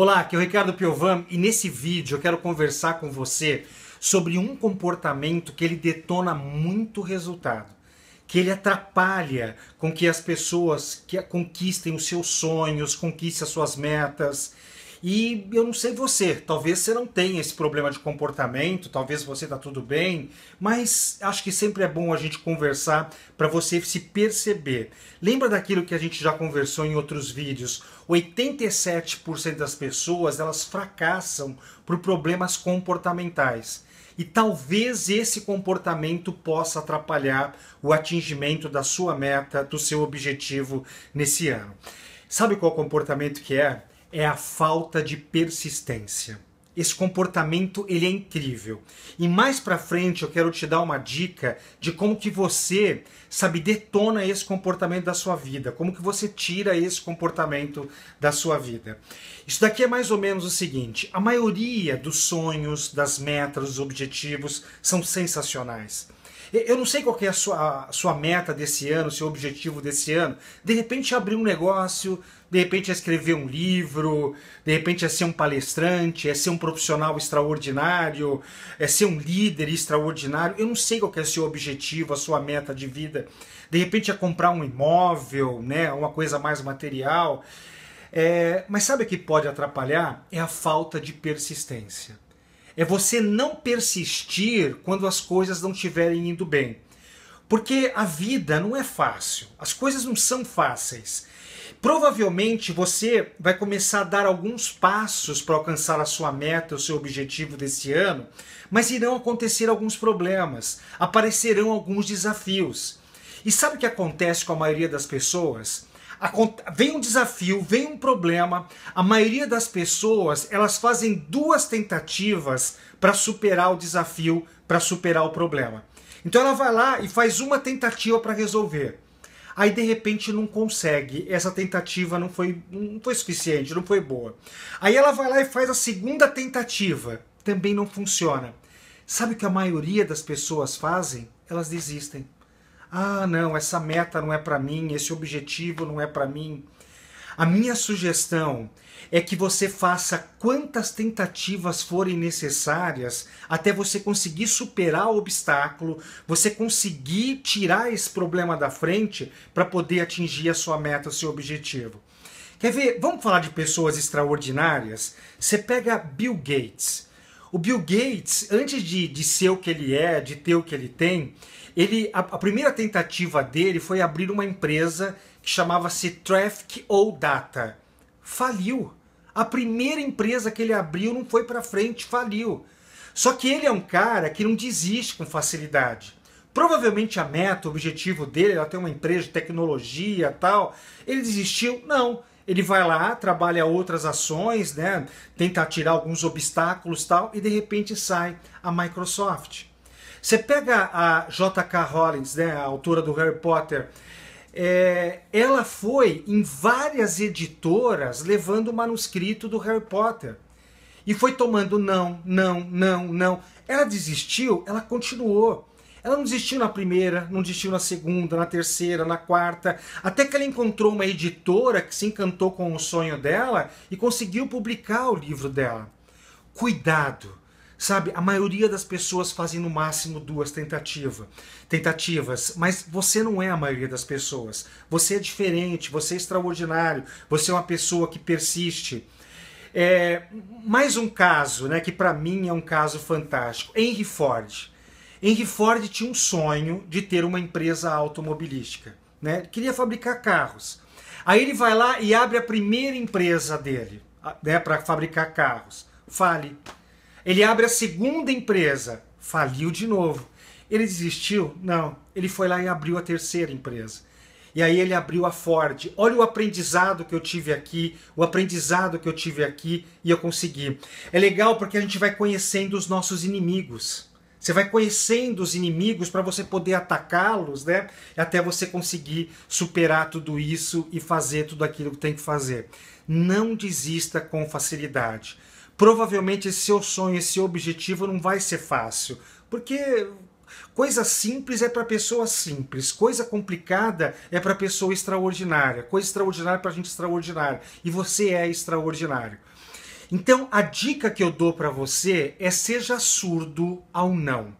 Olá, aqui é o Ricardo Piovan e nesse vídeo eu quero conversar com você sobre um comportamento que ele detona muito resultado, que ele atrapalha com que as pessoas que conquistem os seus sonhos, conquistem as suas metas, e eu não sei você, talvez você não tenha esse problema de comportamento, talvez você tá tudo bem, mas acho que sempre é bom a gente conversar para você se perceber. Lembra daquilo que a gente já conversou em outros vídeos? 87% das pessoas, elas fracassam por problemas comportamentais. E talvez esse comportamento possa atrapalhar o atingimento da sua meta, do seu objetivo nesse ano. Sabe qual comportamento que é? É a falta de persistência. Esse comportamento ele é incrível. E mais para frente eu quero te dar uma dica de como que você, sabe, detona esse comportamento da sua vida, como que você tira esse comportamento da sua vida. Isso daqui é mais ou menos o seguinte: a maioria dos sonhos, das metas, dos objetivos são sensacionais. Eu não sei qual é a sua, a sua meta desse ano, seu objetivo desse ano. De repente abrir um negócio, de repente é escrever um livro, de repente é ser um palestrante, é ser um profissional extraordinário, é ser um líder extraordinário. Eu não sei qual é o seu objetivo, a sua meta de vida. De repente é comprar um imóvel, né, uma coisa mais material. É, mas sabe o que pode atrapalhar? É a falta de persistência. É você não persistir quando as coisas não estiverem indo bem. Porque a vida não é fácil, as coisas não são fáceis. Provavelmente você vai começar a dar alguns passos para alcançar a sua meta, o seu objetivo desse ano, mas irão acontecer alguns problemas, aparecerão alguns desafios. E sabe o que acontece com a maioria das pessoas? Vem um desafio, vem um problema, a maioria das pessoas elas fazem duas tentativas para superar o desafio, para superar o problema. Então ela vai lá e faz uma tentativa para resolver aí de repente não consegue, essa tentativa não foi, não foi suficiente, não foi boa. Aí ela vai lá e faz a segunda tentativa, também não funciona. Sabe o que a maioria das pessoas fazem? Elas desistem. Ah, não, essa meta não é para mim, esse objetivo não é para mim. A minha sugestão é que você faça quantas tentativas forem necessárias até você conseguir superar o obstáculo, você conseguir tirar esse problema da frente para poder atingir a sua meta, o seu objetivo. Quer ver? Vamos falar de pessoas extraordinárias? Você pega Bill Gates. O Bill Gates, antes de, de ser o que ele é, de ter o que ele tem, ele, a, a primeira tentativa dele foi abrir uma empresa que chamava-se Traffic ou Data. Faliu. A primeira empresa que ele abriu não foi para frente, faliu. Só que ele é um cara que não desiste com facilidade. Provavelmente a meta, o objetivo dele era ter uma empresa de tecnologia tal. Ele desistiu? Não. Ele vai lá, trabalha outras ações, né? Tenta tirar alguns obstáculos tal, e de repente sai a Microsoft. Você pega a J.K. Rowling, né, a autora do Harry Potter, é, ela foi em várias editoras levando o manuscrito do Harry Potter. E foi tomando não, não, não, não. Ela desistiu, ela continuou. Ela não desistiu na primeira, não desistiu na segunda, na terceira, na quarta, até que ela encontrou uma editora que se encantou com o sonho dela e conseguiu publicar o livro dela. Cuidado! Sabe, a maioria das pessoas fazem no máximo duas tentativa, tentativas, mas você não é a maioria das pessoas. Você é diferente, você é extraordinário, você é uma pessoa que persiste. É, mais um caso, né, que para mim é um caso fantástico. Henry Ford. Henry Ford tinha um sonho de ter uma empresa automobilística, né? Queria fabricar carros. Aí ele vai lá e abre a primeira empresa dele, né, para fabricar carros. Fale ele abre a segunda empresa, faliu de novo. Ele desistiu? Não. Ele foi lá e abriu a terceira empresa. E aí ele abriu a Ford. Olha o aprendizado que eu tive aqui, o aprendizado que eu tive aqui e eu consegui. É legal porque a gente vai conhecendo os nossos inimigos. Você vai conhecendo os inimigos para você poder atacá-los, né? Até você conseguir superar tudo isso e fazer tudo aquilo que tem que fazer. Não desista com facilidade provavelmente esse seu sonho, esse objetivo não vai ser fácil, porque coisa simples é para pessoa simples, coisa complicada é para pessoa extraordinária, coisa extraordinária para gente extraordinária, e você é extraordinário. Então, a dica que eu dou para você é seja surdo ao não.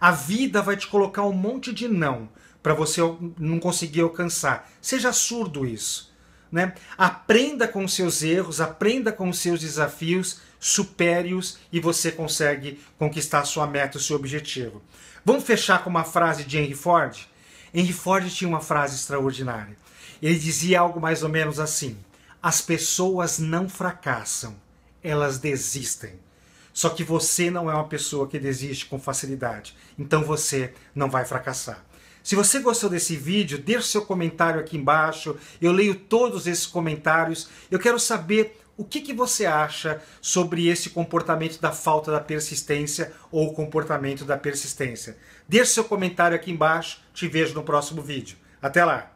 A vida vai te colocar um monte de não para você não conseguir alcançar. Seja surdo isso. Né? Aprenda com seus erros, aprenda com os seus desafios, supere-os e você consegue conquistar sua meta, o seu objetivo. Vamos fechar com uma frase de Henry Ford? Henry Ford tinha uma frase extraordinária. Ele dizia algo mais ou menos assim: As pessoas não fracassam, elas desistem. Só que você não é uma pessoa que desiste com facilidade. Então você não vai fracassar. Se você gostou desse vídeo, deixe seu comentário aqui embaixo. Eu leio todos esses comentários. Eu quero saber o que, que você acha sobre esse comportamento da falta da persistência ou comportamento da persistência. Deixe seu comentário aqui embaixo. Te vejo no próximo vídeo. Até lá!